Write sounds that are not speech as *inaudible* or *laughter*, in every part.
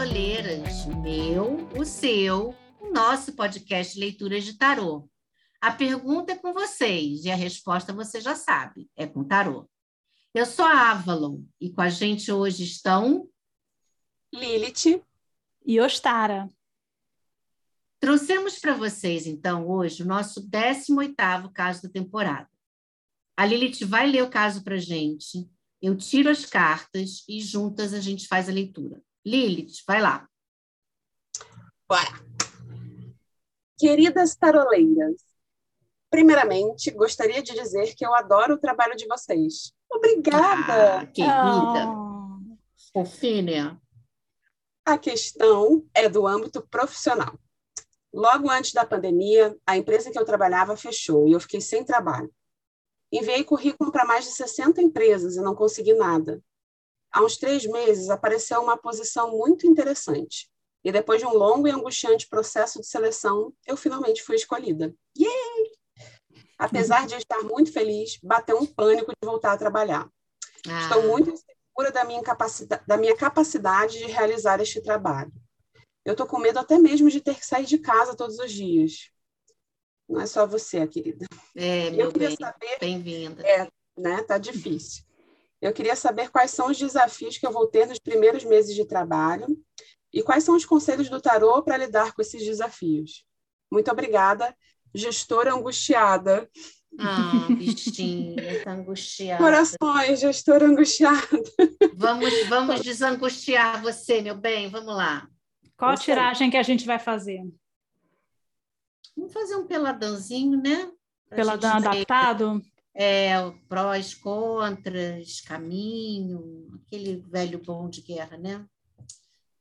taroleiras, o meu, o seu, o nosso podcast Leituras de Tarô. A pergunta é com vocês e a resposta você já sabe, é com tarô. Eu sou a Avalon e com a gente hoje estão Lilith e Ostara. Trouxemos para vocês, então, hoje, o nosso 18º caso da temporada. A Lilith vai ler o caso para gente, eu tiro as cartas e juntas a gente faz a leitura. Lilith, vai lá. Bora! Queridas taroleiras, primeiramente, gostaria de dizer que eu adoro o trabalho de vocês. Obrigada! Ah, querida! Oh. Fofinha! A questão é do âmbito profissional. Logo antes da pandemia, a empresa que eu trabalhava fechou e eu fiquei sem trabalho. Enviei currículo para mais de 60 empresas e não consegui nada. Há uns três meses apareceu uma posição muito interessante. E depois de um longo e angustiante processo de seleção, eu finalmente fui escolhida. Yay! Apesar de estar muito feliz, bateu um pânico de voltar a trabalhar. Ah. Estou muito insegura da minha, capacidade, da minha capacidade de realizar este trabalho. Eu estou com medo até mesmo de ter que sair de casa todos os dias. Não é só você, querida. É, meu bem, bem-vinda. É, né? Tá difícil. Eu queria saber quais são os desafios que eu vou ter nos primeiros meses de trabalho e quais são os conselhos do tarô para lidar com esses desafios. Muito obrigada, gestora angustiada. Ah, bichinha, tá angustiada. Corações, gestora angustiada. Vamos, vamos desangustiar você, meu bem, vamos lá. Qual a tiragem que a gente vai fazer? Vamos fazer um peladãozinho, né? Peladão adaptado? É, prós, contras, caminho, aquele velho bom de guerra, né?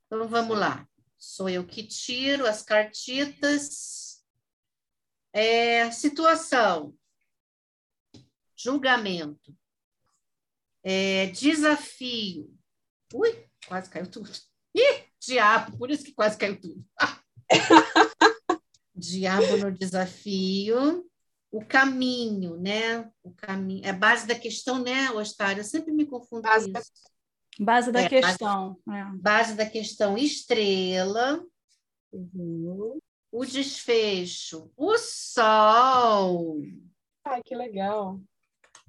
Então vamos lá. Sou eu que tiro as cartitas. É, situação. Julgamento. É, desafio. Ui, quase caiu tudo. Ih, diabo, por isso que quase caiu tudo. *laughs* diabo no desafio o caminho, né? O caminho, é base da questão, né, Ostário? Eu sempre me confundo base com isso. Base da é, questão. Base, é. base, da questão, estrela. Uhum. O desfecho, o sol. Ai, que legal.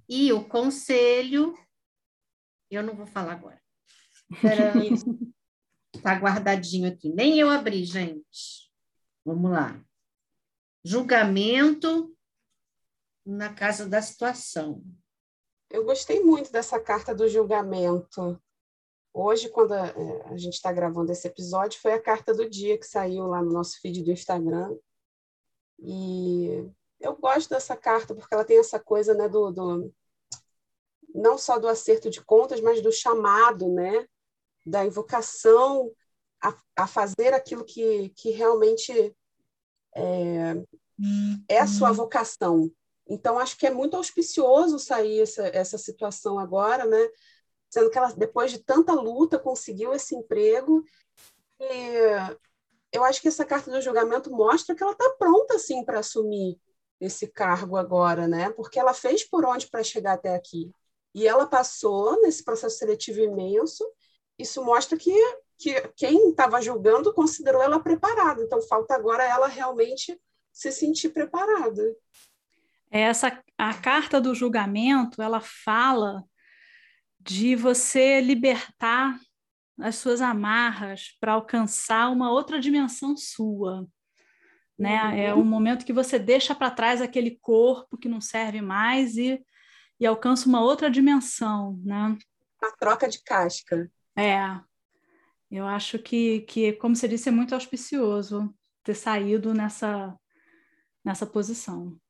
E o conselho, eu não vou falar agora. Está *laughs* guardadinho aqui. Nem eu abri, gente. Vamos lá. Julgamento na casa da situação. Eu gostei muito dessa carta do julgamento. Hoje, quando a, é, a gente está gravando esse episódio, foi a carta do dia que saiu lá no nosso feed do Instagram. E eu gosto dessa carta porque ela tem essa coisa né, do, do não só do acerto de contas, mas do chamado, né, da invocação a, a fazer aquilo que, que realmente é, é a sua vocação, então, acho que é muito auspicioso sair essa, essa situação agora, né? Sendo que ela, depois de tanta luta, conseguiu esse emprego. E eu acho que essa carta do julgamento mostra que ela está pronta, assim, para assumir esse cargo agora, né? Porque ela fez por onde para chegar até aqui. E ela passou nesse processo seletivo imenso. Isso mostra que, que quem estava julgando considerou ela preparada. Então, falta agora ela realmente se sentir preparada. Essa a carta do julgamento, ela fala de você libertar as suas amarras para alcançar uma outra dimensão sua. Né? É uhum. É um momento que você deixa para trás aquele corpo que não serve mais e, e alcança uma outra dimensão. Né? A troca de casca. É. Eu acho que, que, como você disse, é muito auspicioso ter saído nessa, nessa posição.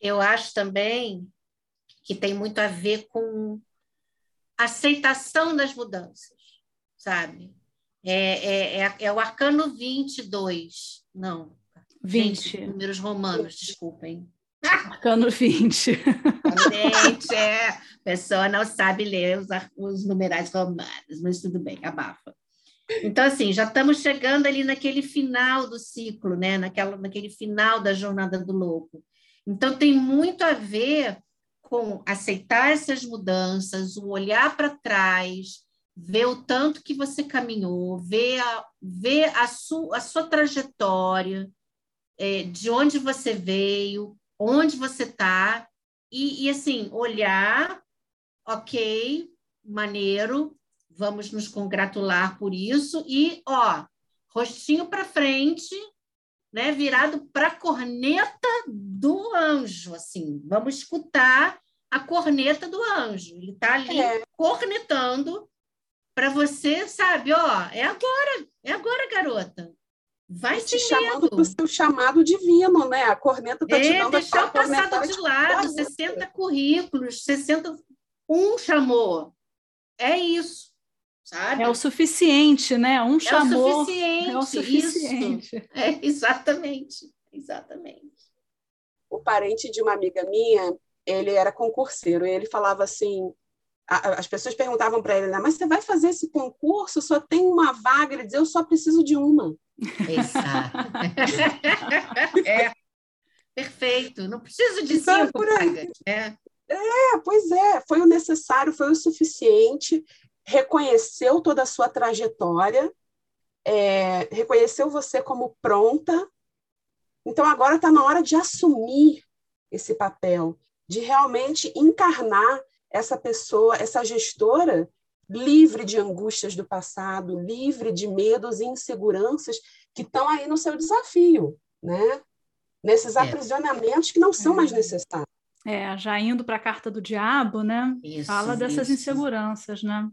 Eu acho também que tem muito a ver com aceitação das mudanças, sabe? É, é, é, é o arcano 22, não. 20. Gente, números romanos, desculpem. Arcano 20. Gente, é, a pessoa não sabe ler os, os numerais romanos, mas tudo bem, abafa. Então, assim, já estamos chegando ali naquele final do ciclo, né? Naquela, naquele final da jornada do louco. Então, tem muito a ver com aceitar essas mudanças, o olhar para trás, ver o tanto que você caminhou, ver a, ver a, su, a sua trajetória, é, de onde você veio, onde você está, e, e assim, olhar, ok, maneiro, vamos nos congratular por isso, e ó, rostinho para frente, né, virado para a corneta do anjo, assim, vamos escutar a corneta do anjo. Ele está ali é. cornetando para você, sabe? Ó, é agora, é agora, garota. Vai te chamando para o seu chamado divino, né? A corneta está é, te dando deixar o passado de lado, 60 currículos, 60 um chamou. É isso. Sabe? É o suficiente, né? Um chamou. É o suficiente. É o suficiente. Isso. *laughs* É, exatamente. Exatamente. O parente de uma amiga minha, ele era concurseiro e ele falava assim: as pessoas perguntavam para ele, né, mas você vai fazer esse concurso? Só tem uma vaga? Ele dizia: eu só preciso de uma. Exato. *laughs* é. Perfeito. Não preciso de então, cinco vagas. É. é, pois é. Foi o necessário, foi o suficiente. Reconheceu toda a sua trajetória, é, reconheceu você como pronta. Então agora está na hora de assumir esse papel de realmente encarnar essa pessoa, essa gestora livre de angústias do passado, livre de medos e inseguranças que estão aí no seu desafio, né? Nesses é. aprisionamentos que não são mais uhum. necessários. É, já indo para a carta do diabo, né? Isso, Fala dessas isso. inseguranças, né?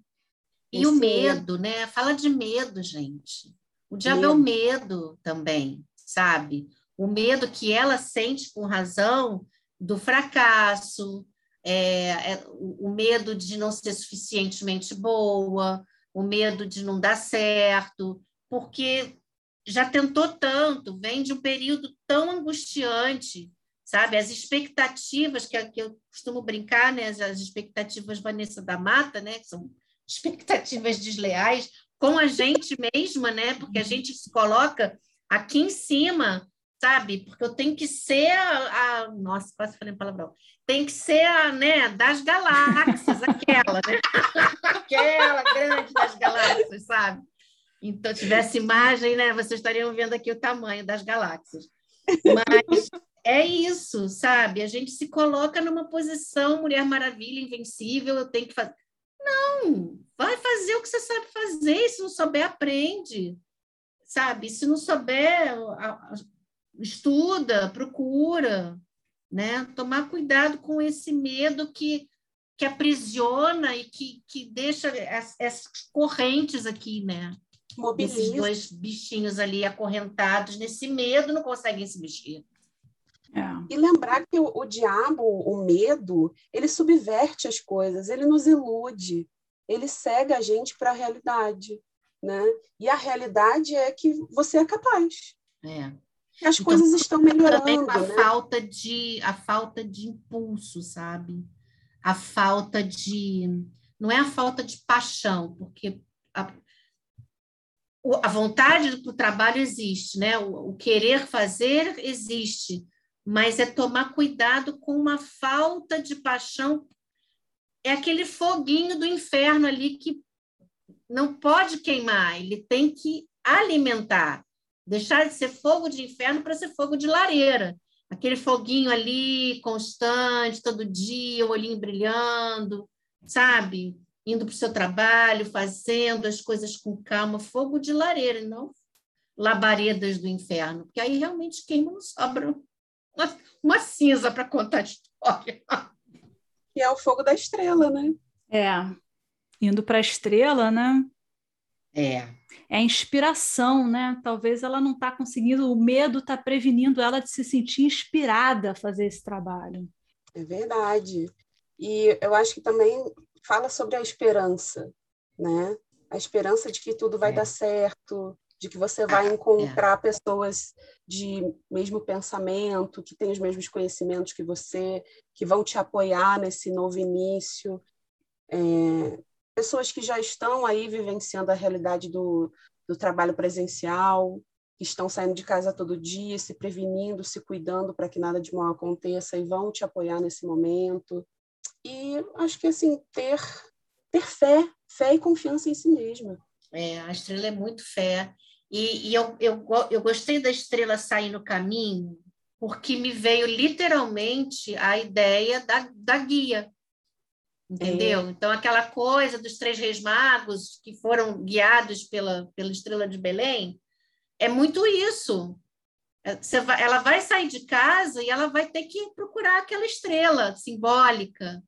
E Esse o medo, né? Fala de medo, gente. O diabo medo. é o medo também, sabe? O medo que ela sente com razão do fracasso, é, é, o, o medo de não ser suficientemente boa, o medo de não dar certo, porque já tentou tanto, vem de um período tão angustiante, sabe? As expectativas, que, que eu costumo brincar, né? As expectativas Vanessa da Mata, né? Que são expectativas desleais com a gente mesma, né? Porque a gente se coloca aqui em cima sabe? Porque eu tenho que ser a, a nossa, quase falei palavrão. Tem que ser a, né, das galáxias, aquela, né? *laughs* aquela grande das galáxias, sabe? Então, tivesse imagem, né, vocês estariam vendo aqui o tamanho das galáxias. Mas é isso, sabe? A gente se coloca numa posição Mulher Maravilha, invencível, eu tenho que fazer. Não, vai fazer o que você sabe fazer, se não souber, aprende sabe? Se não souber, estuda, procura, né? Tomar cuidado com esse medo que, que aprisiona e que, que deixa as, essas correntes aqui, né? Mobiliza. Esses dois bichinhos ali acorrentados nesse medo não conseguem se mexer. É. E lembrar que o, o diabo, o medo, ele subverte as coisas, ele nos ilude, ele cega a gente para a realidade, né? E a realidade é que você é capaz. É as então, coisas estão melhorando. Também a né? falta de a falta de impulso, sabe? A falta de não é a falta de paixão, porque a, a vontade do trabalho existe, né? O, o querer fazer existe, mas é tomar cuidado com uma falta de paixão. É aquele foguinho do inferno ali que não pode queimar, ele tem que alimentar. Deixar de ser fogo de inferno para ser fogo de lareira. Aquele foguinho ali, constante, todo dia, o olhinho brilhando, sabe? Indo para o seu trabalho, fazendo as coisas com calma, fogo de lareira, não labaredas do inferno, porque aí realmente queima, não sobra uma, uma cinza para contar a história. E é o fogo da estrela, né? É, indo para a estrela, né? É. É a inspiração, né? Talvez ela não está conseguindo, o medo está prevenindo ela de se sentir inspirada a fazer esse trabalho. É verdade. E eu acho que também fala sobre a esperança, né? A esperança de que tudo vai é. dar certo, de que você vai encontrar é. pessoas de mesmo pensamento, que têm os mesmos conhecimentos que você, que vão te apoiar nesse novo início. É, pessoas que já estão aí vivenciando a realidade do, do trabalho presencial, que estão saindo de casa todo dia, se prevenindo, se cuidando para que nada de mal aconteça e vão te apoiar nesse momento. E acho que assim ter ter fé, fé e confiança em si mesma. É, a estrela é muito fé. E, e eu, eu, eu gostei da estrela sair no caminho, porque me veio literalmente a ideia da, da guia. Entendeu? É. Então, aquela coisa dos três reis magos que foram guiados pela, pela estrela de Belém, é muito isso. É, vai, ela vai sair de casa e ela vai ter que procurar aquela estrela simbólica.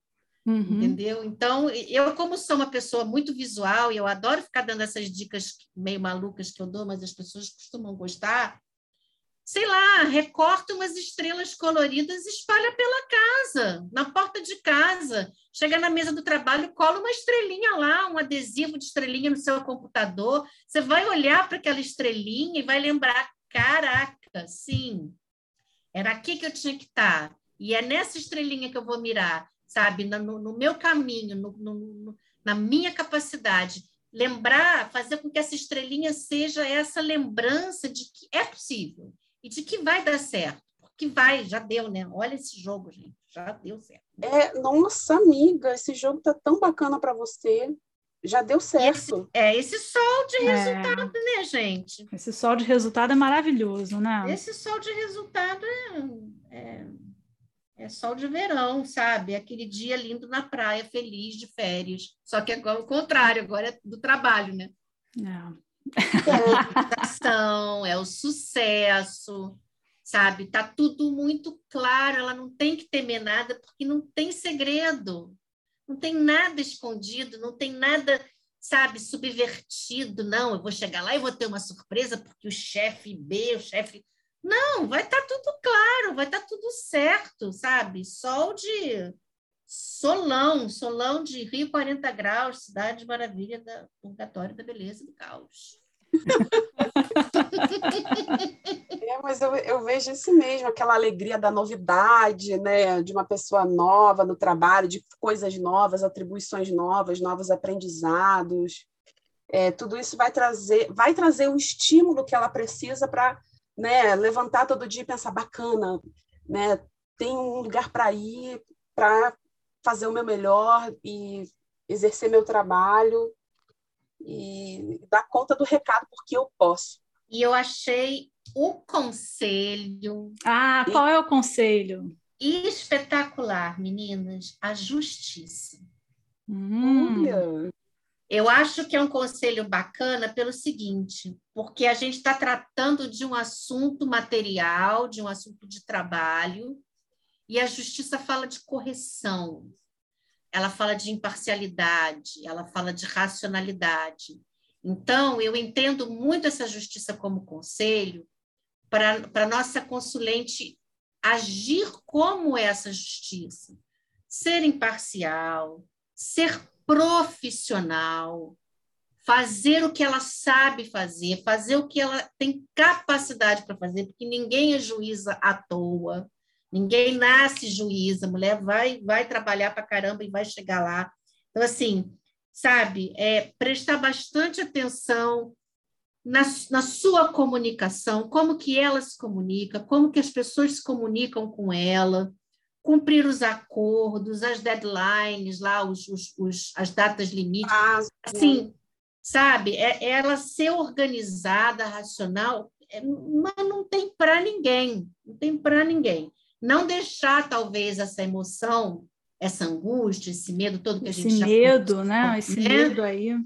Uhum. Entendeu? Então, eu, como sou uma pessoa muito visual e eu adoro ficar dando essas dicas meio malucas que eu dou, mas as pessoas costumam gostar, sei lá, recorta umas estrelas coloridas e espalha pela casa, na porta de casa. Chega na mesa do trabalho, cola uma estrelinha lá, um adesivo de estrelinha no seu computador. Você vai olhar para aquela estrelinha e vai lembrar: caraca, sim, era aqui que eu tinha que estar. E é nessa estrelinha que eu vou mirar, sabe? No, no meu caminho, no, no, na minha capacidade. Lembrar, fazer com que essa estrelinha seja essa lembrança de que é possível e de que vai dar certo. Porque vai, já deu, né? Olha esse jogo, gente, já deu certo. É, nossa amiga, esse jogo tá tão bacana para você. Já deu certo. Esse, é, esse sol de é. resultado, é. né, gente? Esse sol de resultado é maravilhoso, né? Esse sol de resultado é, é, é sol de verão, sabe? Aquele dia lindo na praia, feliz de férias. Só que agora o contrário, agora é do trabalho, né? É. É a é o sucesso, sabe? Tá tudo muito claro, ela não tem que temer nada, porque não tem segredo, não tem nada escondido, não tem nada, sabe, subvertido. Não, eu vou chegar lá e vou ter uma surpresa, porque o chefe B, o chefe. Não, vai estar tá tudo claro, vai estar tá tudo certo, sabe? Sol de Solão, Solão de Rio 40 graus, cidade maravilha da purgatório da beleza do caos. *laughs* É, mas eu, eu, vejo isso mesmo, aquela alegria da novidade, né? De uma pessoa nova no trabalho, de coisas novas, atribuições novas, novos aprendizados. É, tudo isso vai trazer, vai trazer o estímulo que ela precisa para né, levantar todo dia e pensar bacana, né? Tem um lugar para ir, para fazer o meu melhor e exercer meu trabalho e dar conta do recado porque eu posso. E eu achei o conselho. Ah, qual é o conselho? Espetacular, meninas, a justiça. Hum. Eu acho que é um conselho bacana pelo seguinte, porque a gente está tratando de um assunto material, de um assunto de trabalho, e a justiça fala de correção, ela fala de imparcialidade, ela fala de racionalidade. Então, eu entendo muito essa justiça como conselho para nossa consulente agir como essa justiça, ser imparcial, ser profissional, fazer o que ela sabe fazer, fazer o que ela tem capacidade para fazer, porque ninguém é juíza à toa. Ninguém nasce juíza, a mulher vai, vai trabalhar para caramba e vai chegar lá. Então, assim, sabe, é, prestar bastante atenção na, na sua comunicação, como que ela se comunica, como que as pessoas se comunicam com ela, cumprir os acordos, as deadlines, lá, os, os, os as datas limites. Ah, assim, sabe, é, é, ela ser organizada, racional, é, mas não tem para ninguém, não tem para ninguém não deixar talvez essa emoção, essa angústia, esse medo todo que a gente esse medo, né? Esse né? medo aí.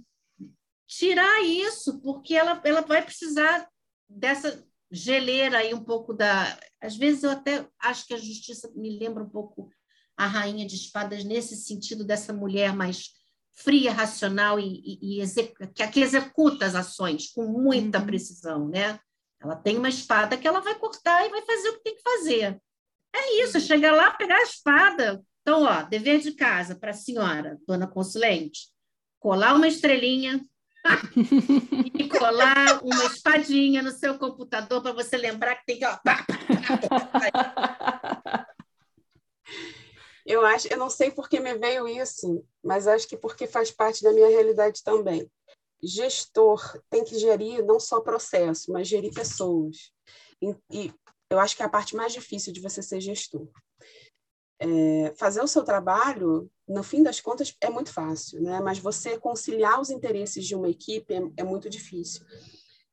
Tirar isso, porque ela, ela vai precisar dessa geleira aí um pouco da. Às vezes eu até acho que a justiça me lembra um pouco a rainha de espadas nesse sentido dessa mulher mais fria, racional e, e, e executa, que, executa as ações com muita uhum. precisão, né? Ela tem uma espada que ela vai cortar e vai fazer o que tem que fazer. É isso, chegar lá, pegar a espada. Então, ó, dever de casa para a senhora, dona consulente, colar uma estrelinha *laughs* e colar uma espadinha no seu computador para você lembrar que tem que. Ó, eu acho, eu não sei por que me veio isso, mas acho que porque faz parte da minha realidade também. Gestor tem que gerir não só processo, mas gerir pessoas. E, e eu acho que é a parte mais difícil de você ser gestor. É, fazer o seu trabalho, no fim das contas, é muito fácil, né? Mas você conciliar os interesses de uma equipe é, é muito difícil.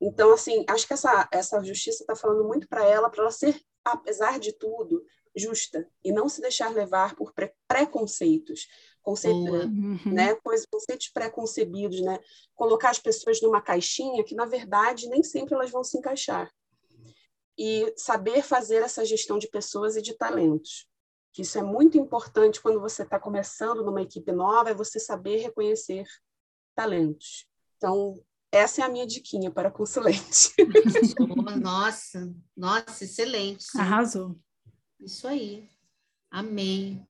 Então, assim, acho que essa, essa justiça está falando muito para ela, para ela ser, apesar de tudo, justa e não se deixar levar por pre preconceitos, uhum. né, coisas, conceitos preconcebidos, né, colocar as pessoas numa caixinha que na verdade nem sempre elas vão se encaixar e saber fazer essa gestão de pessoas e de talentos. Isso é muito importante quando você está começando numa equipe nova, é você saber reconhecer talentos. Então, essa é a minha diquinha para consulente. Nossa, nossa, excelente. Sim. Arrasou. Isso aí. Amei.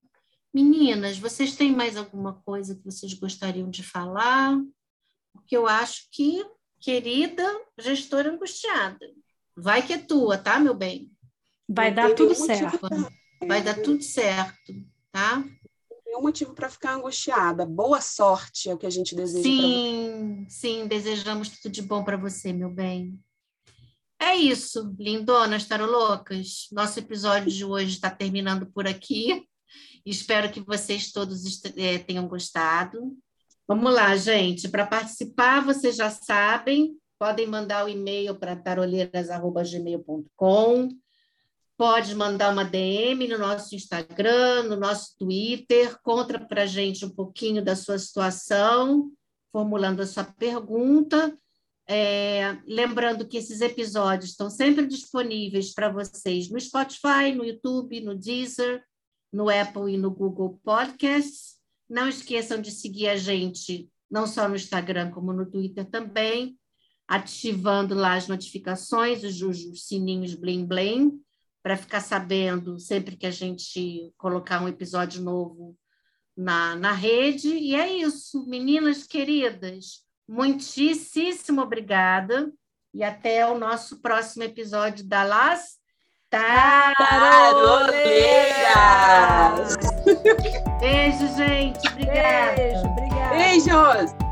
Meninas, vocês têm mais alguma coisa que vocês gostariam de falar? Porque eu acho que, querida gestora angustiada, vai que é tua, tá, meu bem? Vai dar tudo certo. Vai dar tudo certo, tá? Nenhum motivo para ficar angustiada. Boa sorte é o que a gente deseja. Sim, sim, desejamos tudo de bom para você, meu bem. É isso, lindonas tarolocas. Nosso episódio de hoje está terminando por aqui. Espero que vocês todos é, tenham gostado. Vamos lá, gente. Para participar, vocês já sabem, podem mandar o e-mail para taroleiras.gmail.com. Pode mandar uma DM no nosso Instagram, no nosso Twitter, conta para a gente um pouquinho da sua situação, formulando a sua pergunta. É, lembrando que esses episódios estão sempre disponíveis para vocês no Spotify, no YouTube, no Deezer, no Apple e no Google Podcasts. Não esqueçam de seguir a gente, não só no Instagram, como no Twitter também, ativando lá as notificações, os, os sininhos blim blim, para ficar sabendo sempre que a gente colocar um episódio novo na, na rede. E é isso, meninas queridas. Muitíssimo obrigada e até o nosso próximo episódio da Las Taroleiras. Beijo, gente. Obrigada. Beijo, obrigada. Beijos.